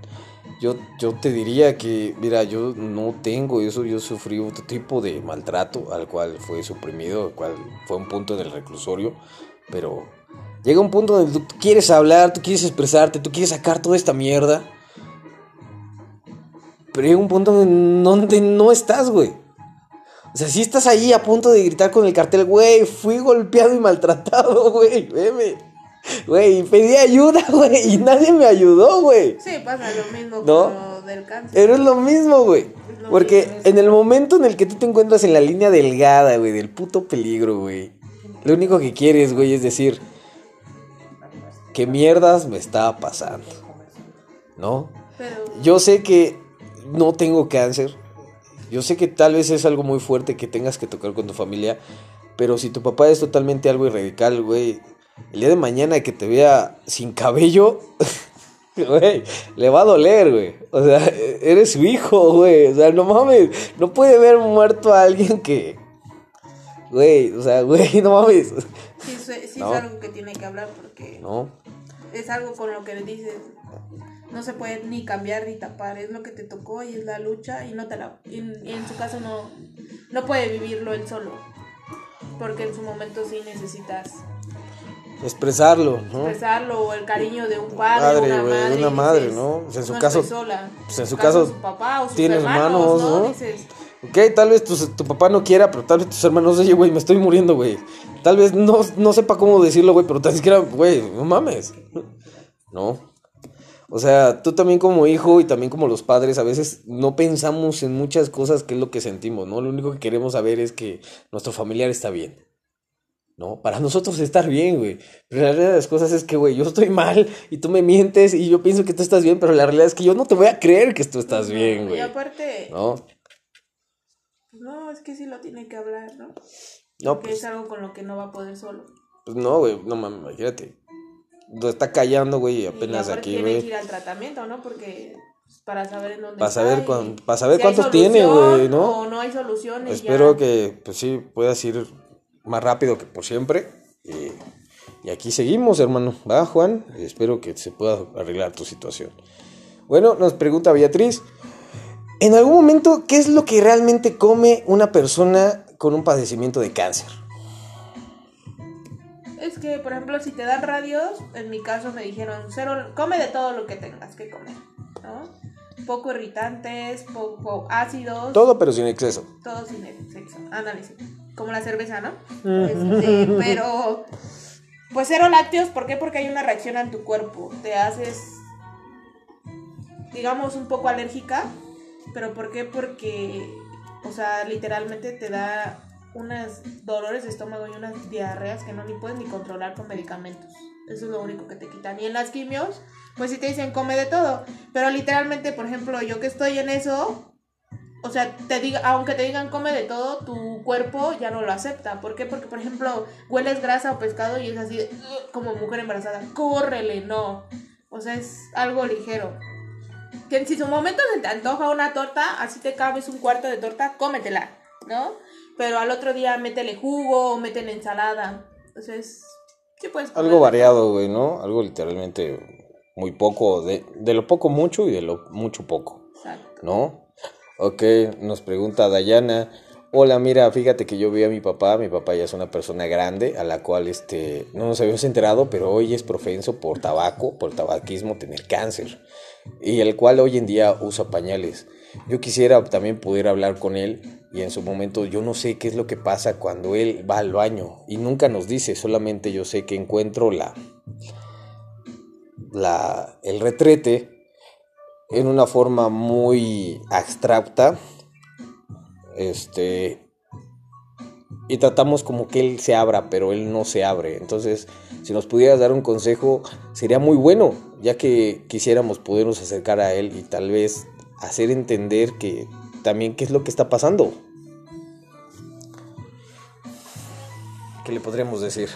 yo, yo te diría que, mira, yo no tengo eso, yo sufrí otro tipo de maltrato al cual fue suprimido, al cual fue un punto del reclusorio, pero llega un punto donde tú quieres hablar, tú quieres expresarte, tú quieres sacar toda esta mierda, pero llega un punto donde no, donde no estás, güey. O sea, si estás ahí a punto de gritar con el cartel, güey, fui golpeado y maltratado, <laughs> güey, veme. Güey, pedí ayuda, <laughs> güey, y nadie me ayudó, güey. Sí, pasa lo mismo ¿No? con lo del cáncer. Pero es lo mismo, güey. Porque mismo, en el momento en el que tú te encuentras en la línea delgada, güey, del puto peligro, güey. lo único que quieres, güey, es decir, ¿qué mierdas me está pasando? ¿No? Yo sé que no tengo cáncer. Yo sé que tal vez es algo muy fuerte que tengas que tocar con tu familia. Pero si tu papá es totalmente algo irradical, güey, el día de mañana que te vea sin cabello, <laughs> güey, le va a doler, güey. O sea, eres su hijo, güey. O sea, no mames, no puede ver muerto a alguien que... Güey, o sea, güey, <laughs> no mames. Sí, sí es algo que tiene que hablar porque... No. Es algo con lo que le dices, no se puede ni cambiar ni tapar, es lo que te tocó y es la lucha y no te la... Y, en su caso no, no puede vivirlo él solo, porque en su momento sí necesitas expresarlo, ¿no? Expresarlo o el cariño de un padre, una madre, una madre, ¿no? En su caso, sola. Pues en su caso, su papá o sus tienes hermanos, ¿no? Dices, ok, tal vez tu, tu, papá no quiera, pero tal vez tus hermanos, oye, güey, me estoy muriendo, güey. Tal vez no, no sepa cómo decirlo, güey, pero tal vez quiera, güey, no mames. ¿No? O sea, tú también como hijo y también como los padres, a veces no pensamos en muchas cosas que es lo que sentimos, ¿no? Lo único que queremos saber es que nuestro familiar está bien. ¿No? Para nosotros estar bien, güey. Pero la realidad de las cosas es que, güey, yo estoy mal y tú me mientes y yo pienso que tú estás bien, pero la realidad es que yo no te voy a creer que tú estás bien, güey. Y aparte... ¿No? No, es que sí lo tiene que hablar, ¿no? No, Porque pues, es algo con lo que no va a poder solo. Pues no, güey, no mames, imagínate. Lo está callando, güey, apenas aquí, güey. Tiene que ir al tratamiento, ¿no? Porque pues, para saber en dónde para saber para saber cuánto tiene, güey, ¿no? O no hay soluciones. Espero que, pues sí, puedas ir más rápido que por siempre. y aquí seguimos, hermano. Va, Juan. Espero que se pueda arreglar tu situación. Bueno, nos pregunta Beatriz. En algún momento, ¿qué es lo que realmente come una persona con un padecimiento de cáncer? Es que, por ejemplo, si te dan radios, en mi caso me dijeron, cero, come de todo lo que tengas que comer, ¿no? Poco irritantes, poco ácidos. Todo, pero sin exceso. Todo sin exceso. Análisis como la cerveza, ¿no? Este, pero, pues cero lácteos, ¿por qué? Porque hay una reacción en tu cuerpo, te haces, digamos, un poco alérgica, pero ¿por qué? Porque, o sea, literalmente te da unos dolores de estómago y unas diarreas que no ni puedes ni controlar con medicamentos. Eso es lo único que te quitan. Y en las quimios, pues sí te dicen come de todo. Pero literalmente, por ejemplo, yo que estoy en eso, o sea, te diga, aunque te digan come de todo, tu cuerpo ya no lo acepta. ¿Por qué? Porque, por ejemplo, hueles grasa o pescado y es así, como mujer embarazada, córrele, no. O sea, es algo ligero. Que si su momento se te antoja una torta, así te cabes un cuarto de torta, cómetela, ¿no? Pero al otro día métele jugo o métele ensalada. Entonces, sí puedes comer. Algo variado, güey, ¿no? Algo literalmente muy poco, de, de lo poco mucho y de lo mucho poco. Exacto. ¿No? Ok, nos pregunta Dayana. Hola, mira, fíjate que yo vi a mi papá, mi papá ya es una persona grande, a la cual este, no nos habíamos enterado, pero hoy es profenso por tabaco, por tabaquismo, tener cáncer, y el cual hoy en día usa pañales. Yo quisiera también poder hablar con él y en su momento yo no sé qué es lo que pasa cuando él va al baño y nunca nos dice, solamente yo sé que encuentro la, la, el retrete en una forma muy abstracta. Este. Y tratamos como que él se abra, pero él no se abre. Entonces, si nos pudieras dar un consejo, sería muy bueno, ya que quisiéramos podernos acercar a él y tal vez hacer entender que también qué es lo que está pasando. ¿Qué le podríamos decir?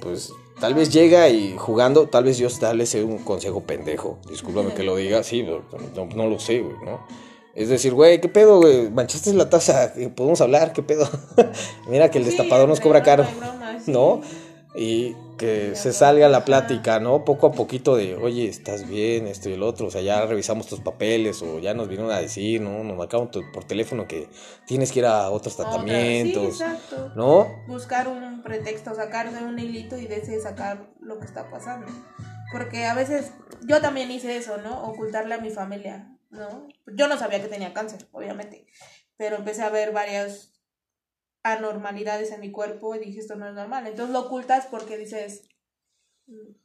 Pues Tal vez llega y jugando, tal vez yo tal vez sea un consejo pendejo. Discúlpame que lo diga, sí, no, no, lo sé, güey, ¿no? Es decir, güey, ¿qué pedo, güey? Manchaste la taza, podemos hablar, ¿qué pedo? <laughs> Mira que el destapador nos cobra caro, ¿no? Y que se salga la plática, ¿no? Poco a poquito de, oye, estás bien, esto y el otro, o sea, ya revisamos tus papeles o ya nos vinieron a decir, ¿no? Nos marcaron por teléfono que tienes que ir a otros tratamientos, ¿no? Buscar un pretexto, sacar de un hilito y de ese sacar lo que está pasando. Porque a veces yo también hice eso, ¿no? Ocultarle a mi familia, ¿no? Yo no sabía que tenía cáncer, obviamente, pero empecé a ver varias anormalidades en mi cuerpo y dije esto no es normal. Entonces lo ocultas porque dices,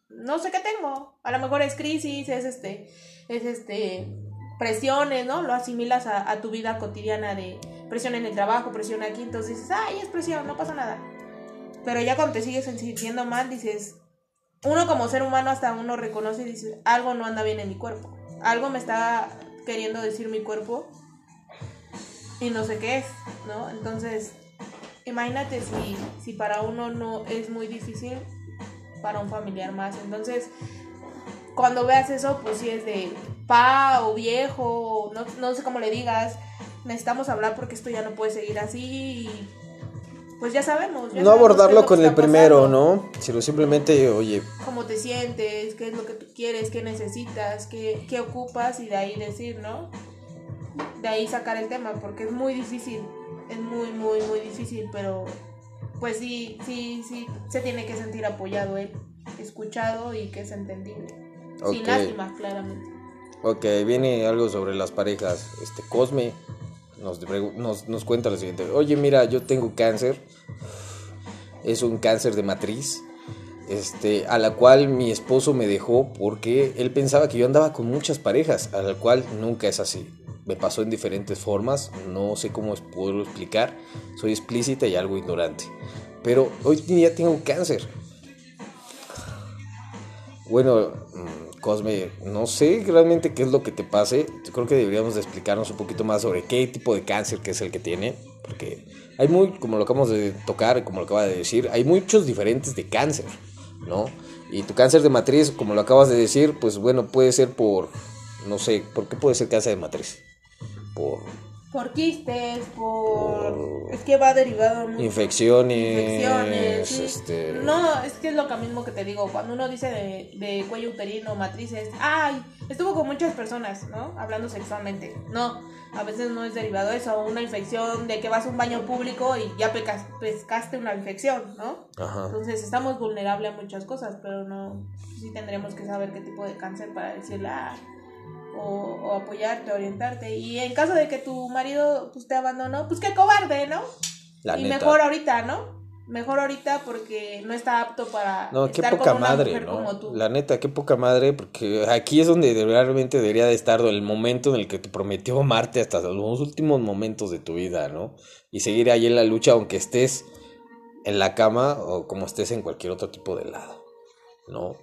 no sé qué tengo. A lo mejor es crisis, es este, es este, presiones, ¿no? Lo asimilas a, a tu vida cotidiana de presión en el trabajo, presión aquí, entonces dices, ay, es presión, no pasa nada. Pero ya cuando te sigues sintiendo mal, dices, uno como ser humano hasta uno reconoce y dice, algo no anda bien en mi cuerpo, algo me está queriendo decir mi cuerpo y no sé qué es, ¿no? Entonces, imagínate si, si para uno no es muy difícil, para un familiar más. Entonces, cuando veas eso, pues si es de pa o viejo, no, no sé cómo le digas, necesitamos hablar porque esto ya no puede seguir así y pues ya sabemos. no abordarlo con el primero, ¿no? Sino simplemente, oye. ¿Cómo te sientes? ¿Qué es lo que tú quieres? ¿Qué necesitas? ¿Qué, qué ocupas? Y de ahí decir, ¿no? De ahí sacar el tema, porque es muy difícil. Es muy, muy, muy difícil, pero pues sí, sí, sí, se tiene que sentir apoyado él, escuchado y que es entendible. Sin lástima, claramente. Ok, viene algo sobre las parejas. Este, Cosme, nos, nos, cuenta lo siguiente. Oye, mira, yo tengo cáncer. Es un cáncer de matriz. Este, a la cual mi esposo me dejó porque él pensaba que yo andaba con muchas parejas, a la cual nunca es así. Me pasó en diferentes formas, no sé cómo puedo explicar, soy explícita y algo ignorante. Pero hoy día tengo cáncer. Bueno, Cosme, no sé realmente qué es lo que te pase. Creo que deberíamos de explicarnos un poquito más sobre qué tipo de cáncer que es el que tiene. Porque hay muy, como lo acabamos de tocar, como lo acaba de decir, hay muchos diferentes de cáncer, ¿no? Y tu cáncer de matriz, como lo acabas de decir, pues bueno, puede ser por, no sé, ¿por qué puede ser cáncer de matriz? Por por quistes, por... Es que va derivado... Mucho. Infecciones. Infecciones. Este... No, es que es lo mismo que te digo. Cuando uno dice de, de cuello uterino, matrices, ay, estuvo con muchas personas, ¿no? Hablando sexualmente. No, a veces no es derivado de eso. Una infección de que vas a un baño público y ya pescaste una infección, ¿no? Ajá. Entonces estamos vulnerables a muchas cosas, pero no... Sí tendremos que saber qué tipo de cáncer para decirle, ah, o, apoyarte, orientarte. Y en caso de que tu marido pues, te abandonó, pues qué cobarde, ¿no? y mejor ahorita, ¿no? Mejor ahorita porque no está apto para. No, qué poca madre, ¿no? La neta, qué poca madre, porque aquí es donde realmente debería de estar el momento en el que te prometió amarte hasta los últimos momentos de tu vida, ¿no? Y seguir ahí en la lucha, aunque estés en la cama o como estés en cualquier otro tipo de lado, ¿no?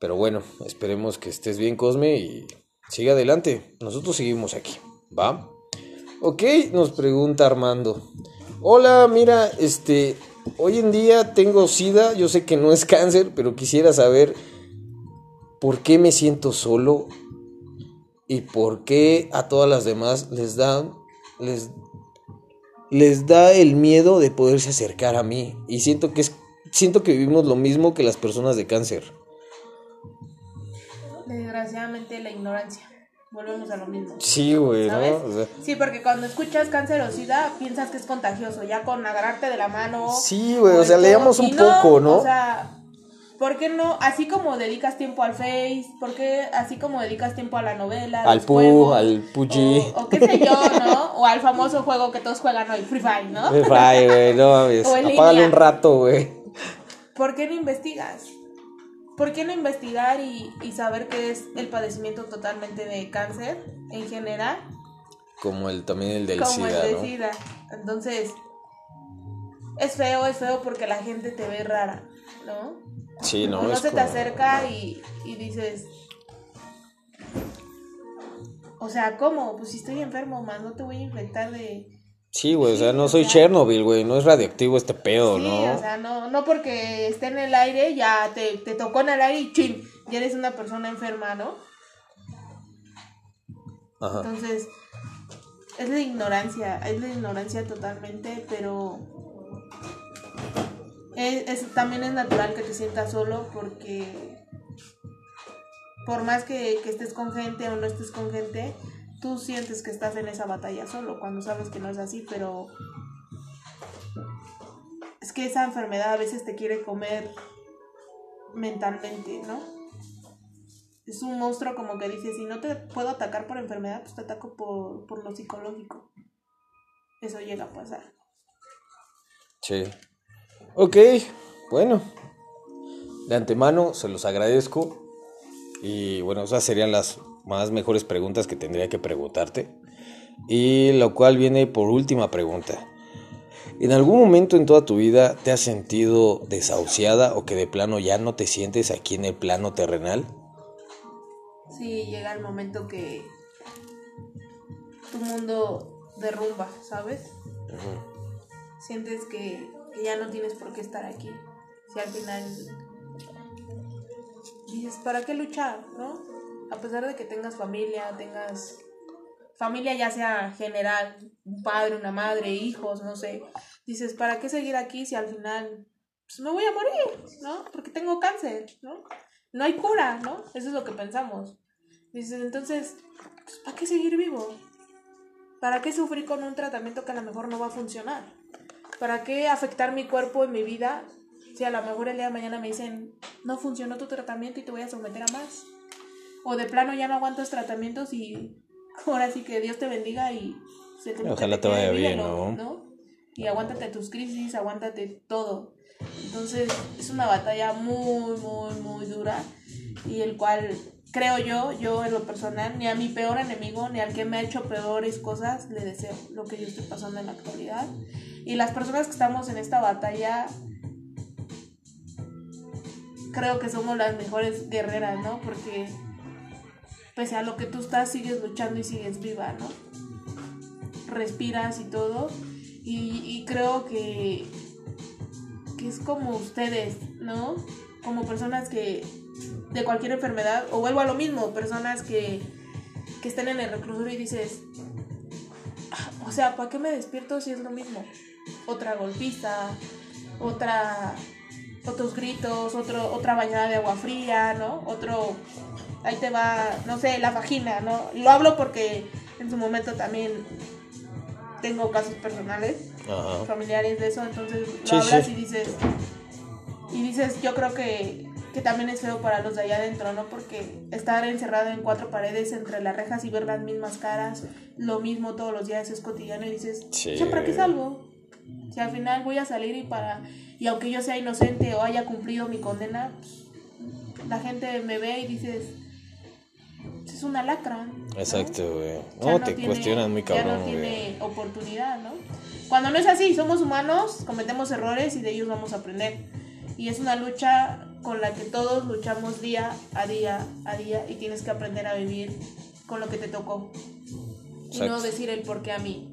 Pero bueno, esperemos que estés bien, Cosme, y Sigue adelante, nosotros seguimos aquí, ¿va? Ok, nos pregunta Armando. Hola, mira, este, hoy en día tengo SIDA, yo sé que no es cáncer, pero quisiera saber por qué me siento solo y por qué a todas las demás les da, les, les da el miedo de poderse acercar a mí. Y siento que es, siento que vivimos lo mismo que las personas de cáncer. Desgraciadamente la ignorancia. Volvemos a lo mismo. Sí, güey, ¿no? Sí, porque cuando escuchas cancerosidad piensas que es contagioso, ya con agarrarte de la mano. Sí, güey, o sea, leamos un poco, ¿no? O sea, ¿por qué no? Así como dedicas tiempo al Face, ¿por qué así como dedicas tiempo a la novela? Al Pu, al Puji. O, qué sé yo, ¿no? O al famoso juego que todos juegan hoy, Free Fire, ¿no? Free Fire, güey, no <laughs> mames. Apágale un rato, güey. ¿Por qué no investigas? ¿Por qué no investigar y, saber qué es el padecimiento totalmente de cáncer en general? Como el también el del Como el del SIDA. Entonces, es feo, es feo porque la gente te ve rara, ¿no? Sí, no. No se te acerca y, y dices, o sea, ¿cómo? Pues si estoy enfermo, más no te voy a infectar de, Sí, güey, o sea, no soy Chernobyl, güey, no es radioactivo este pedo, sí, ¿no? o sea, no, no porque esté en el aire, ya te, te tocó en el aire y chin, ya eres una persona enferma, ¿no? Ajá. Entonces, es la ignorancia, es la ignorancia totalmente, pero es, también es natural que te sientas solo porque por más que, que estés con gente o no estés con gente, tú sientes que estás en esa batalla solo cuando sabes que no es así, pero es que esa enfermedad a veces te quiere comer mentalmente, ¿no? Es un monstruo como que dice, si no te puedo atacar por enfermedad, pues te ataco por, por lo psicológico. Eso llega a pasar. Sí. Ok, bueno. De antemano se los agradezco. Y bueno, esas serían las más mejores preguntas que tendría que preguntarte. Y lo cual viene por última pregunta. ¿En algún momento en toda tu vida te has sentido desahuciada o que de plano ya no te sientes aquí en el plano terrenal? Sí, llega el momento que tu mundo derrumba, ¿sabes? Sientes que, que ya no tienes por qué estar aquí. Si al final dices, ¿para qué luchar? ¿No? A pesar de que tengas familia, tengas familia ya sea general, un padre, una madre, hijos, no sé, dices, ¿para qué seguir aquí si al final pues, me voy a morir, ¿no? Porque tengo cáncer, ¿no? No hay cura, ¿no? Eso es lo que pensamos. Dices, entonces, pues, ¿para qué seguir vivo? ¿Para qué sufrir con un tratamiento que a lo mejor no va a funcionar? ¿Para qué afectar mi cuerpo y mi vida si a lo mejor el día de mañana me dicen, no funcionó tu tratamiento y te voy a someter a más? O de plano ya no aguantas tratamientos y <laughs> ahora sí que Dios te bendiga y se te Ojalá te vaya bien, ¿no? Y aguántate tus crisis, aguántate todo. Entonces es una batalla muy, muy, muy dura y el cual creo yo, yo en lo personal, ni a mi peor enemigo, ni al que me ha hecho peores cosas, le deseo lo que yo estoy pasando en la actualidad. Y las personas que estamos en esta batalla, creo que somos las mejores guerreras, ¿no? Porque pese a lo que tú estás, sigues luchando y sigues viva, ¿no? Respiras y todo. Y, creo que, que es como ustedes, ¿no? Como personas que de cualquier enfermedad, o vuelvo a lo mismo, personas que, que estén en el reclusorio y dices, ah, o sea, ¿para qué me despierto si es lo mismo? Otra golpista, otra otros gritos, otro, otra bañada de agua fría, ¿no? Otro ahí te va, no sé, la vagina, ¿no? Lo hablo porque en su momento también tengo casos personales, familiares de eso, entonces lo hablas y dices, y dices, yo creo que, que también es feo para los de allá adentro, ¿no? Porque estar encerrado en cuatro paredes entre las rejas y ver las mismas caras, lo mismo todos los días es cotidiano y dices, ¿para qué salgo? Si al final voy a salir y para, y aunque yo sea inocente o haya cumplido mi condena, pues, la gente me ve y dices, es una lacra. Exacto, güey. No, te cuestionan muy cabrón. Ya no tiene oportunidad, ¿no? Cuando no es así, somos humanos, cometemos errores y de ellos vamos a aprender. Y es una lucha con la que todos luchamos día a día a día y tienes que aprender a vivir con lo que te tocó. Y no decir el por qué a mí,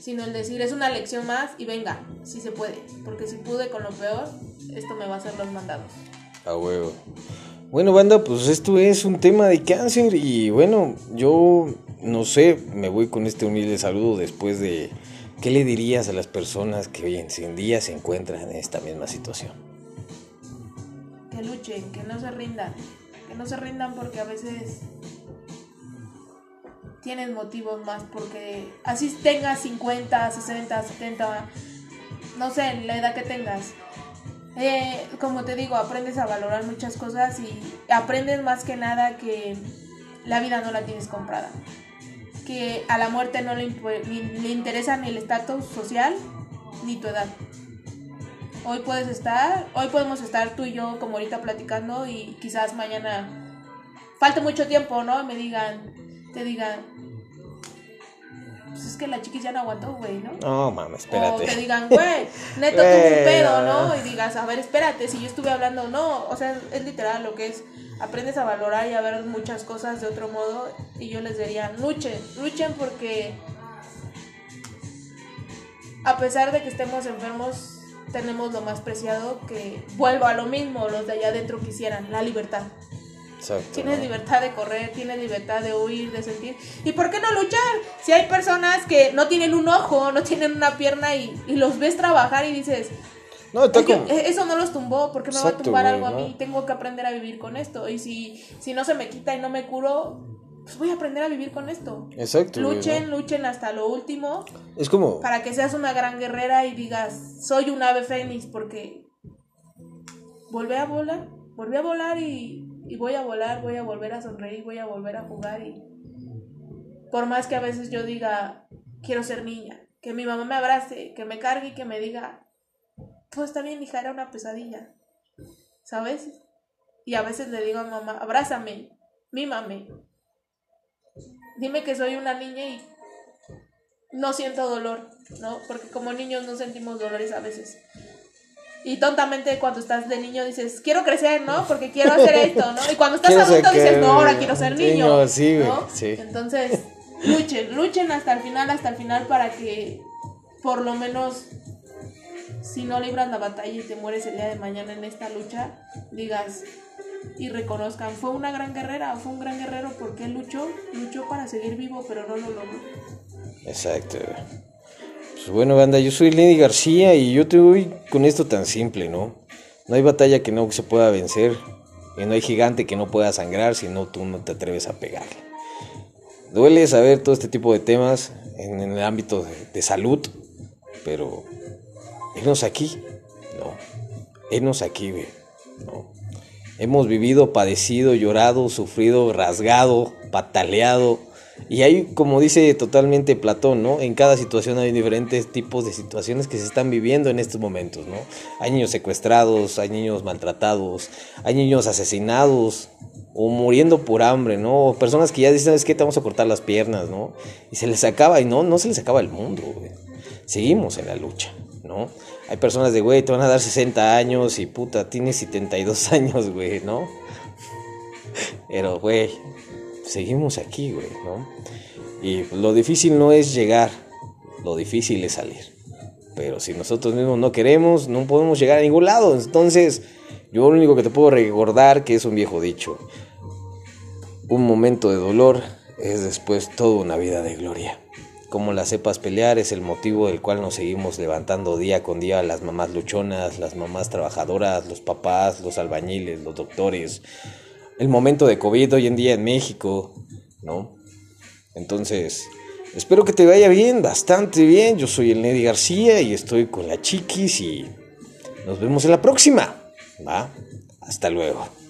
sino el decir es una lección más y venga, si se puede. Porque si pude con lo peor, esto me va a hacer los mandados. A huevo. Bueno, banda, pues esto es un tema de cáncer y bueno, yo no sé, me voy con este humilde saludo después de qué le dirías a las personas que hoy en día se encuentran en esta misma situación. Que luchen, que no se rindan, que no se rindan porque a veces tienen motivos más porque así tengas 50, 60, 70, no sé, la edad que tengas eh, como te digo, aprendes a valorar muchas cosas y aprendes más que nada que la vida no la tienes comprada. Que a la muerte no le, le interesa ni el estatus social ni tu edad. Hoy puedes estar, hoy podemos estar tú y yo como ahorita platicando y quizás mañana falte mucho tiempo, ¿no? Me digan, te digan, pues es que la chiquis ya no aguantó, güey, ¿no? No, mames, espérate. O te digan, güey, neto tuvo un pedo, ¿no? Y digas, a ver, espérate, si yo estuve hablando, no, o sea, es literal lo que es, aprendes a valorar y a ver muchas cosas de otro modo, y yo les diría, luchen, luchen porque a pesar de que estemos enfermos, tenemos lo más preciado que, vuelvo a lo mismo, los de allá adentro quisieran, la libertad. Tienes libertad de correr, tienes libertad de huir, de sentir. ¿Y por qué no luchar? Si hay personas que no tienen un ojo, no tienen una pierna y, los ves trabajar y dices, no, e-, eso no los tumbó, ¿por qué me va a tumbar algo a mí? Tengo que aprender a vivir con esto. Y si, si no se me quita y no me curo, pues voy a aprender a vivir con esto. Exacto. Luchen, luchen hasta lo último. Es como... Para que seas una gran guerrera y digas, soy un ave fénix, porque volví a volar, volví a volar y y voy a volar, voy a volver a sonreír, voy a volver a jugar y por más que a veces yo diga, quiero ser niña, que mi mamá me abrace, que me cargue y que me diga, todo está bien, hija, era una pesadilla, ¿sabes? Y a veces le digo a mamá, abrázame, mímame, Dime que soy una niña y no siento dolor, ¿no? Porque como niños no sentimos dolores a veces. Y tontamente cuando estás de niño dices, quiero crecer, ¿no? <laughs> Porque quiero hacer esto, ¿no? Y cuando estás adulto dices, no, ahora quiero ser niño. Sí, ¿no? sí. Entonces, luchen, luchen hasta el final, hasta el final para que por lo menos si no libras la batalla y te mueres el día de mañana en esta lucha, digas y reconozcan, fue una gran guerrera, fue un gran guerrero porque luchó, luchó para seguir vivo, pero no lo logró. Exacto. Pues bueno, banda, yo soy Lenny García y yo te voy con esto tan simple, ¿no? No hay batalla que no se pueda vencer y no hay gigante que no pueda sangrar si no tú no te atreves a pegarle. Duele saber todo este tipo de temas en, el ámbito de, salud, pero enos aquí, ¿no? Enos aquí, ¿no? Hemos vivido, padecido, llorado, sufrido, rasgado, pataleado y hay, como dice totalmente Platón, ¿no? En cada situación hay diferentes tipos de situaciones que se están viviendo en estos momentos, ¿no? Hay niños secuestrados, hay niños maltratados, hay niños asesinados o muriendo por hambre, ¿no? O personas que ya dicen, es que te vamos a cortar las piernas, ¿no? Y se les acaba, y no, no se les acaba el mundo, güey. Seguimos en la lucha, ¿no? Hay personas de, güey, te van a dar 60 años y puta, tienes 72 <laughs> años, güey, ¿no? Pero, güey, seguimos aquí, güey, ¿no? Y lo difícil no es llegar, lo difícil es salir. Pero si nosotros mismos no queremos, no podemos llegar a ningún lado. Entonces, yo lo único que te puedo recordar que es un viejo dicho. Un momento de dolor es después toda una vida de gloria. Como la sepas pelear es el motivo del cual nos seguimos levantando día con día las mamás luchonas, las mamás trabajadoras, los papás, los albañiles, los doctores, el momento de COVID hoy en día en México, ¿no? Entonces, espero que te vaya bien, bastante bien. Yo soy el Neddy García y estoy con la Chiquis y nos vemos en la próxima. ¿Va? Hasta luego.